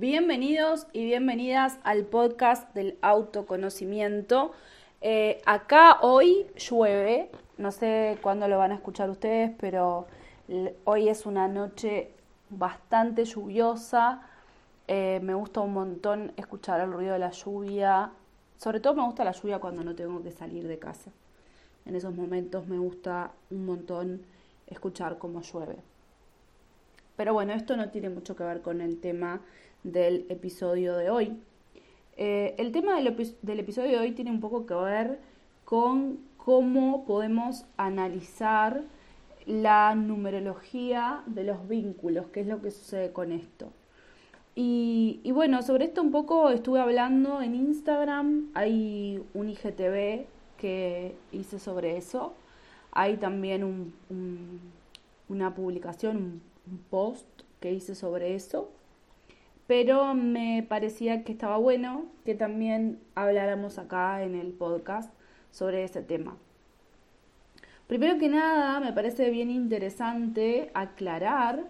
Bienvenidos y bienvenidas al podcast del autoconocimiento. Eh, acá hoy llueve, no sé cuándo lo van a escuchar ustedes, pero hoy es una noche bastante lluviosa. Eh, me gusta un montón escuchar el ruido de la lluvia. Sobre todo me gusta la lluvia cuando no tengo que salir de casa. En esos momentos me gusta un montón escuchar cómo llueve. Pero bueno, esto no tiene mucho que ver con el tema del episodio de hoy. Eh, el tema del, episodio de hoy tiene un poco que ver con cómo podemos analizar la numerología de los vínculos, qué es lo que sucede con esto. Y, bueno, sobre esto un poco estuve hablando en Instagram, hay un IGTV que hice sobre eso, hay también un, una publicación, un, un post que hice sobre eso, pero me parecía que estaba bueno que también habláramos acá en el podcast sobre ese tema. Primero que nada, me parece bien interesante aclarar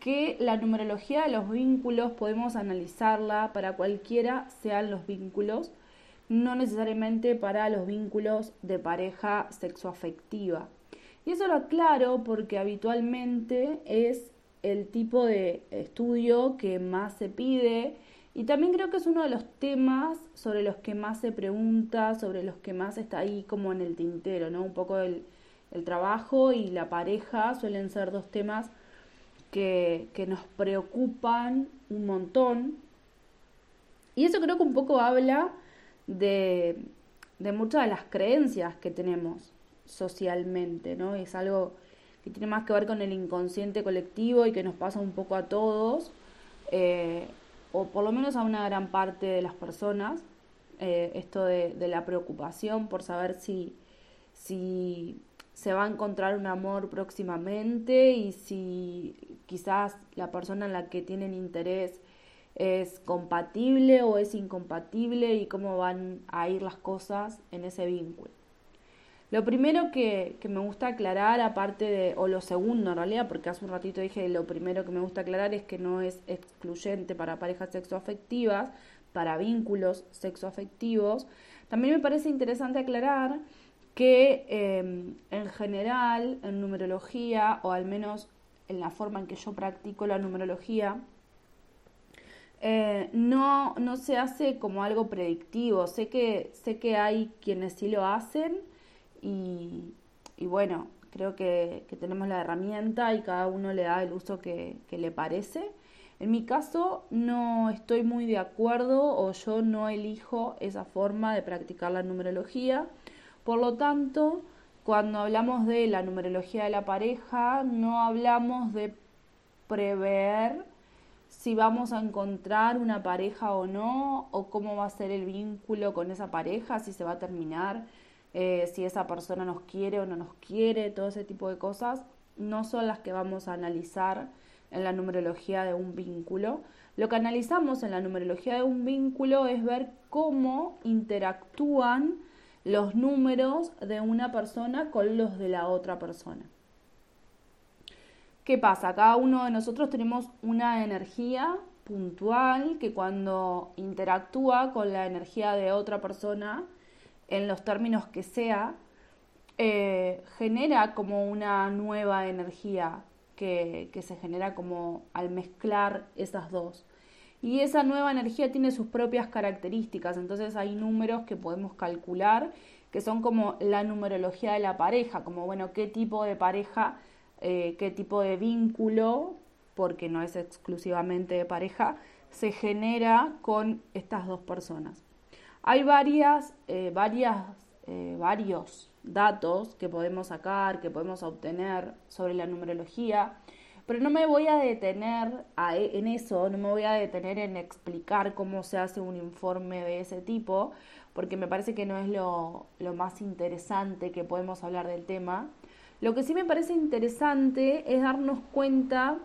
que la numerología de los vínculos podemos analizarla para cualquiera sean los vínculos, no necesariamente para los vínculos de pareja sexoafectiva. Y eso lo aclaro porque habitualmente es el tipo de estudio que más se pide y también creo que es uno de los temas sobre los que más se pregunta, sobre los que más está ahí como en el tintero, ¿no? Un poco el, trabajo y la pareja suelen ser dos temas que, que nos preocupan un montón. Y eso creo que un poco habla de, de muchas de las creencias que tenemos socialmente, ¿no? Es algo que tiene más que ver con el inconsciente colectivo y que nos pasa un poco a todos. Eh, o por lo menos a una gran parte de las personas, eh, esto de, la preocupación por saber si, si se va a encontrar un amor próximamente y si quizás la persona en la que tienen interés es compatible o es incompatible y cómo van a ir las cosas en ese vínculo. Lo primero que, me gusta aclarar, aparte de, o lo segundo en realidad, porque hace un ratito dije lo primero que me gusta aclarar es que no es excluyente para parejas sexoafectivas, para vínculos sexoafectivos. También me parece interesante aclarar que em, en general en numerología, o al menos en la forma en que yo practico la numerología, eh, no, no se hace como algo predictivo. Sé que, sé que hay quienes sí lo hacen y, bueno, creo que, tenemos la herramienta y cada uno le da el uso que, le parece. En mi caso no estoy muy de acuerdo o yo no elijo esa forma de practicar la numerología. Por lo tanto, cuando hablamos de la numerología de la pareja, no hablamos de prever si vamos a encontrar una pareja o no, o cómo va a ser el vínculo con esa pareja, si se va a terminar, eh, si esa persona nos quiere o no nos quiere, todo ese tipo de cosas, no son las que vamos a analizar en la numerología de un vínculo. Lo que analizamos en la numerología de un vínculo es ver cómo interactúan los números de una persona con los de la otra persona. ¿Qué pasa? Cada uno de nosotros tenemos una energía puntual que cuando interactúa con la energía de otra persona, en los términos que sea, eh, genera como una nueva energía que, que se genera como al mezclar esas dos. Y esa nueva energía tiene sus propias características, entonces hay números que podemos calcular que son como la numerología de la pareja, como bueno, qué tipo de pareja, eh, qué tipo de vínculo, porque no es exclusivamente de pareja, se genera con estas dos personas. Hay varias, eh, varias, eh, varios datos que podemos sacar, que podemos obtener sobre la numerología, pero no me voy a detener e, en eso, no me voy a detener en explicar cómo se hace un informe de ese tipo, porque me parece que no es lo, lo más interesante que podemos hablar del tema. Lo que sí me parece interesante es darnos cuenta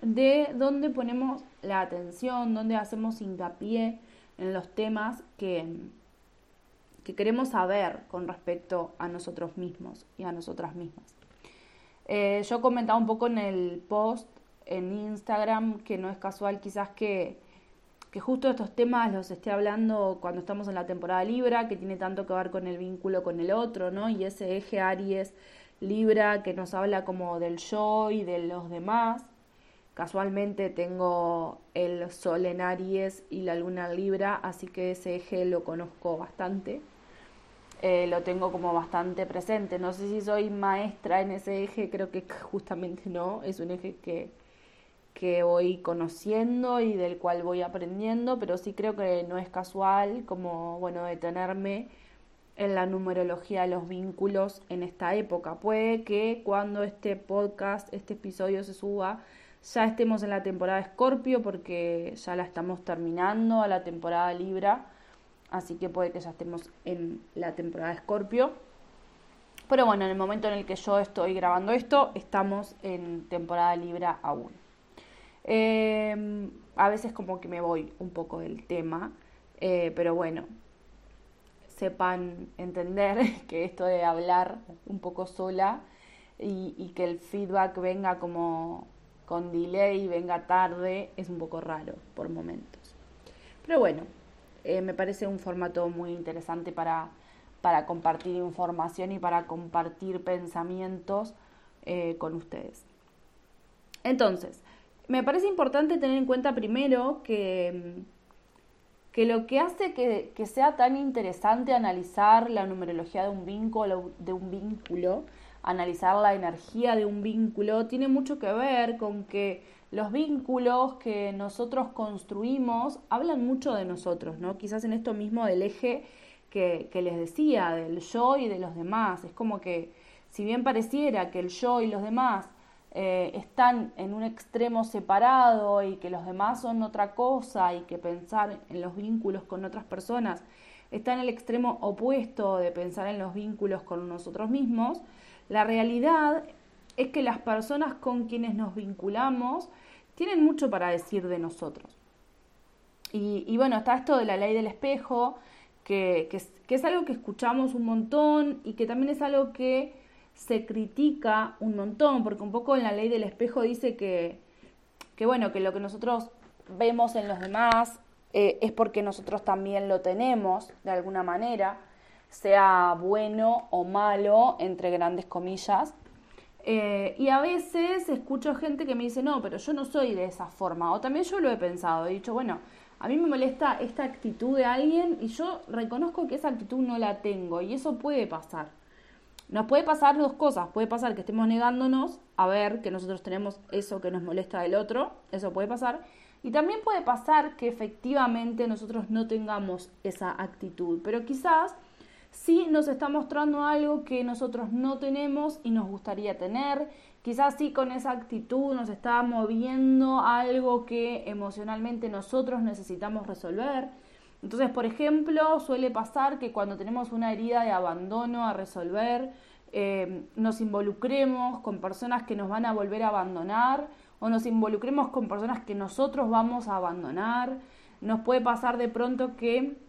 de dónde ponemos la atención, dónde hacemos hincapié en los temas que, que queremos saber con respecto a nosotros mismos y a nosotras mismas. Eh, yo comentaba un poco en el post en Instagram que no es casual quizás que, que justo estos temas los esté hablando cuando estamos en la temporada Libra, que tiene tanto que ver con el vínculo con el otro, ¿no? Y ese eje Aries Libra que nos habla como del yo y de los demás. Casualmente tengo el Sol en Aries y la Luna en Libra, así que ese eje lo conozco bastante. Eh, lo tengo como bastante presente. No sé si soy maestra en ese eje, creo que justamente no. Es un eje que, que voy conociendo y del cual voy aprendiendo, pero sí creo que no es casual como, bueno, detenerme en la numerología de los vínculos en esta época. Puede que cuando este podcast, este episodio se suba, ya estemos en la temporada Escorpio porque ya la estamos terminando a la temporada Libra, así que puede que ya estemos en la temporada Escorpio. Pero bueno, en el momento en el que yo estoy grabando esto, estamos en temporada Libra aún. Em, a veces como que me voy un poco del tema, eh, pero bueno, sepan entender que esto de hablar un poco sola y, que el feedback venga como con delay, venga tarde, es un poco raro por momentos. Pero bueno, eh, me parece un formato muy interesante para, para compartir información y para compartir pensamientos eh, con ustedes. Entonces, me parece importante tener en cuenta primero que, que lo que hace que, sea tan interesante analizar la numerología de un vínculo, de un vínculo, analizar la energía de un vínculo, tiene mucho que ver con que los vínculos que nosotros construimos hablan mucho de nosotros, ¿no? Quizás en esto mismo del eje que, que les decía, del yo y de los demás. Es como que si bien pareciera que el yo y los demás eh, están en un extremo separado y que los demás son otra cosa y que pensar en los vínculos con otras personas está en el extremo opuesto de pensar en los vínculos con nosotros mismos, la realidad es que las personas con quienes nos vinculamos tienen mucho para decir de nosotros. Y, bueno, está esto de la ley del espejo, que, es algo que escuchamos un montón y que también es algo que se critica un montón, porque un poco en la ley del espejo dice que, que bueno, que lo que nosotros vemos en los demás eh, es porque nosotros también lo tenemos, de alguna manera, sea bueno o malo, entre grandes comillas. Eh, y a veces escucho gente que me dice, no, pero yo no soy de esa forma. O también yo lo he pensado, he dicho, bueno, a mí me molesta esta actitud de alguien y yo reconozco que esa actitud no la tengo y eso puede pasar. Nos puede pasar dos cosas. Puede pasar que estemos negándonos a ver que nosotros tenemos eso que nos molesta del otro. Eso puede pasar. Y también puede pasar que efectivamente nosotros no tengamos esa actitud. Pero quizás sí nos está mostrando algo que nosotros no tenemos y nos gustaría tener. Quizás sí con esa actitud nos está moviendo algo que emocionalmente nosotros necesitamos resolver. Entonces, por ejemplo, suele pasar que cuando tenemos una herida de abandono a resolver, eh, nos involucremos con personas que nos van a volver a abandonar o nos involucremos con personas que nosotros vamos a abandonar. Nos puede pasar de pronto que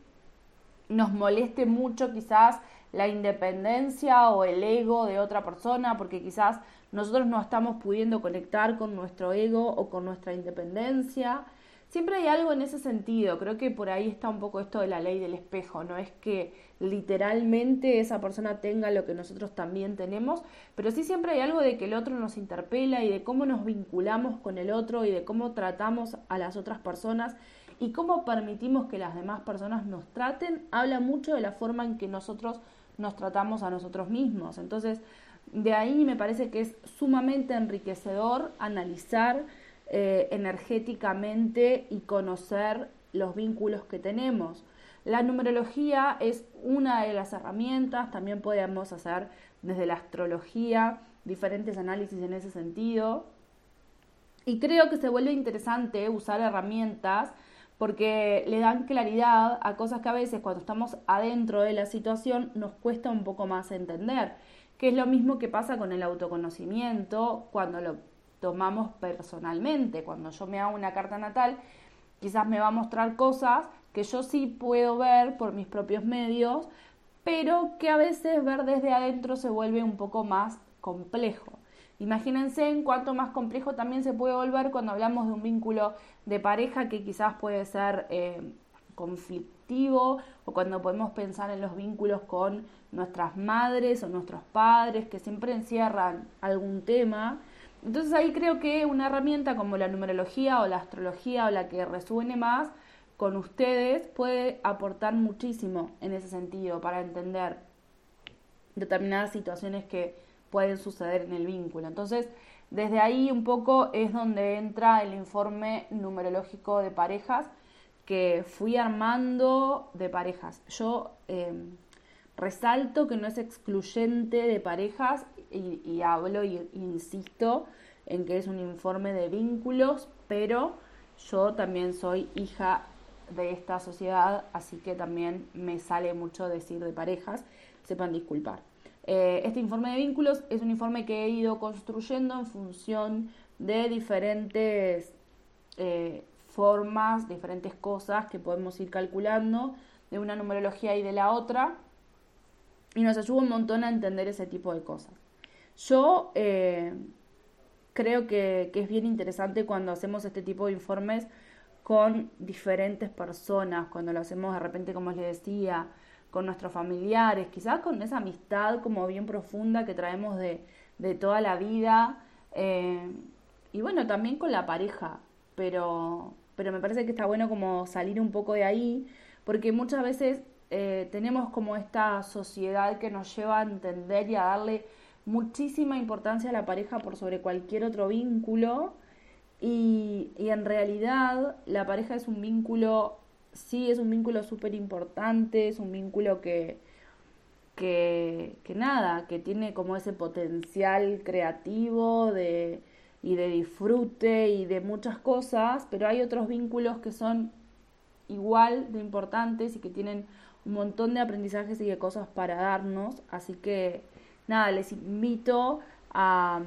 nos moleste mucho quizás la independencia o el ego de otra persona, porque quizás nosotros no estamos pudiendo conectar con nuestro ego o con nuestra independencia. Siempre hay algo en ese sentido, creo que por ahí está un poco esto de la ley del espejo, no es que literalmente esa persona tenga lo que nosotros también tenemos, pero sí siempre hay algo de que el otro nos interpela y de cómo nos vinculamos con el otro y de cómo tratamos a las otras personas y cómo permitimos que las demás personas nos traten, habla mucho de la forma en que nosotros nos tratamos a nosotros mismos. Entonces, de ahí me parece que es sumamente enriquecedor analizar eh, energéticamente y conocer los vínculos que tenemos. La numerología es una de las herramientas, también podemos hacer desde la astrología diferentes análisis en ese sentido. Y creo que se vuelve interesante usar herramientas porque le dan claridad a cosas que a veces cuando estamos adentro de la situación nos cuesta un poco más entender, que es lo mismo que pasa con el autoconocimiento cuando lo tomamos personalmente. Cuando yo me hago una carta natal, quizás me va a mostrar cosas que yo sí puedo ver por mis propios medios, pero que a veces ver desde adentro se vuelve un poco más complejo. Imagínense en cuánto más complejo también se puede volver cuando hablamos de un vínculo de pareja que quizás puede ser eh, conflictivo o cuando podemos pensar en los vínculos con nuestras madres o nuestros padres que siempre encierran algún tema. Entonces ahí creo que una herramienta como la numerología o la astrología o la que resuene más con ustedes puede aportar muchísimo en ese sentido para entender determinadas situaciones que pueden suceder en el vínculo. Entonces, desde ahí un poco es donde entra el informe numerológico de parejas que fui armando de parejas. Yo em, resalto que no es excluyente de parejas y, hablo y insisto en que es un informe de vínculos, pero yo también soy hija de esta sociedad, así que también me sale mucho decir de parejas, sepan disculpar. Eh, este informe de vínculos es un informe que he ido construyendo en función de diferentes eh, formas, diferentes cosas que podemos ir calculando de una numerología y de la otra, y nos ayuda un montón a entender ese tipo de cosas. Yo eh, creo que, que es bien interesante cuando hacemos este tipo de informes con diferentes personas, cuando lo hacemos de repente, como les decía, con nuestros familiares, quizás con esa amistad como bien profunda que traemos de, toda la vida, eh, y bueno, también con la pareja, pero, pero me parece que está bueno como salir un poco de ahí, porque muchas veces eh, tenemos como esta sociedad que nos lleva a entender y a darle muchísima importancia a la pareja por sobre cualquier otro vínculo, y, en realidad la pareja es un vínculo, sí, es un vínculo súper importante, es un vínculo que, que, que, nada, que tiene como ese potencial creativo de, y de disfrute y de muchas cosas, pero hay otros vínculos que son igual de importantes y que tienen un montón de aprendizajes y de cosas para darnos, así que nada, les invito a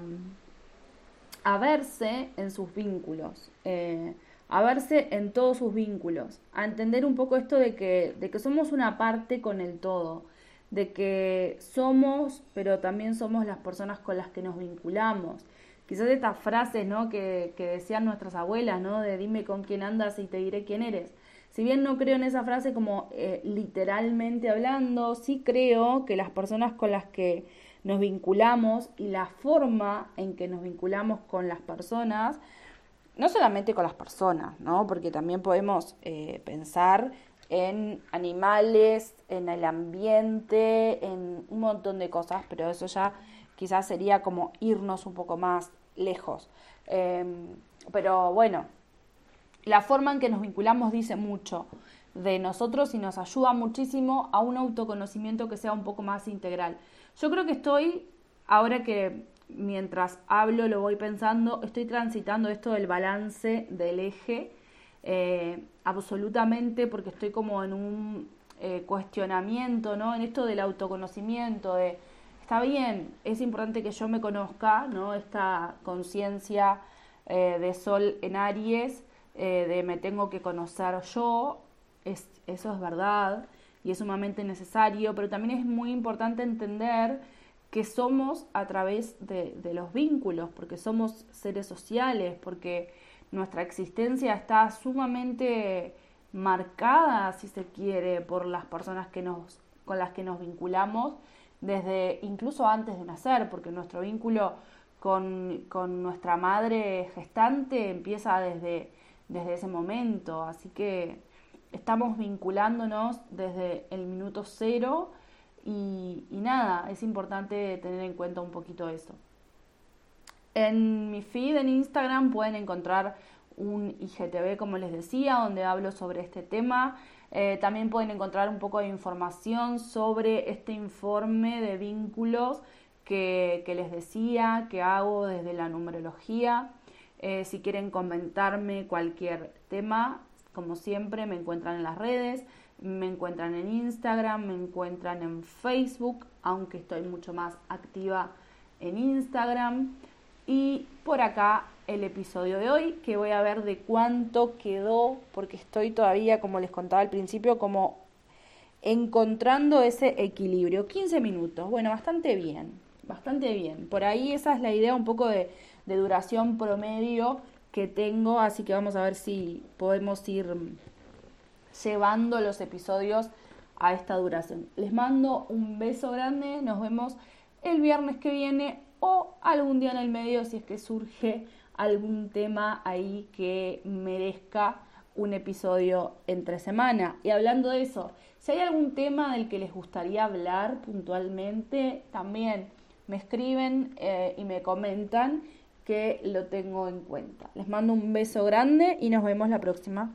a verse en sus vínculos, eh, a verse en todos sus vínculos, a entender un poco esto de que, de que somos una parte con el todo, de que somos, pero también somos las personas con las que nos vinculamos. Quizás estas frases ¿no? que, que decían nuestras abuelas, ¿no? de dime con quién andas y te diré quién eres. Si bien no creo en esa frase como eh, literalmente hablando, sí creo que las personas con las que nos vinculamos y la forma en que nos vinculamos con las personas, no solamente con las personas, ¿no? Porque también podemos eh, pensar en animales, en el ambiente, en un montón de cosas, pero eso ya quizás sería como irnos un poco más lejos. Em, pero bueno, la forma en que nos vinculamos dice mucho de nosotros y nos ayuda muchísimo a un autoconocimiento que sea un poco más integral. Yo creo que estoy, ahora que mientras hablo lo voy pensando, estoy transitando esto del balance del eje eh, absolutamente porque estoy como en un eh, cuestionamiento, ¿no? En esto del autoconocimiento, de, está bien, es importante que yo me conozca, ¿no? Esta conciencia eh, de sol en Aries, de me tengo que conocer yo, es, eso es verdad y es sumamente necesario, pero también es muy importante entender que somos a través de, los vínculos, porque somos seres sociales, porque nuestra existencia está sumamente marcada, si se quiere, por las personas que nos, con las que nos vinculamos desde incluso antes de nacer, porque nuestro vínculo con, con nuestra madre gestante empieza desde, desde ese momento. Así que estamos vinculándonos desde el minuto cero y, nada, es importante tener en cuenta un poquito eso. En mi feed en Instagram pueden encontrar un IGTV, como les decía, donde hablo sobre este tema. Eh, también pueden encontrar un poco de información sobre este informe de vínculos que, les decía, que hago desde la numerología. Eh, si quieren comentarme cualquier tema, como siempre, me encuentran en las redes, me encuentran en Instagram, me encuentran en Facebook, aunque estoy mucho más activa en Instagram. Y por acá el episodio de hoy, que voy a ver de cuánto quedó, porque estoy todavía, como les contaba al principio, como encontrando ese equilibrio. 15 minutos, bueno, bastante bien. bastante bien. Por ahí esa es la idea un poco de, duración promedio que tengo, así que vamos a ver si podemos ir llevando los episodios a esta duración. Les mando un beso grande, nos vemos el viernes que viene o algún día en el medio si es que surge algún tema ahí que merezca un episodio entre semana. Y hablando de eso, si hay algún tema del que les gustaría hablar puntualmente, también me escriben eh, y me comentan que lo tengo en cuenta. Les mando un beso grande y nos vemos la próxima.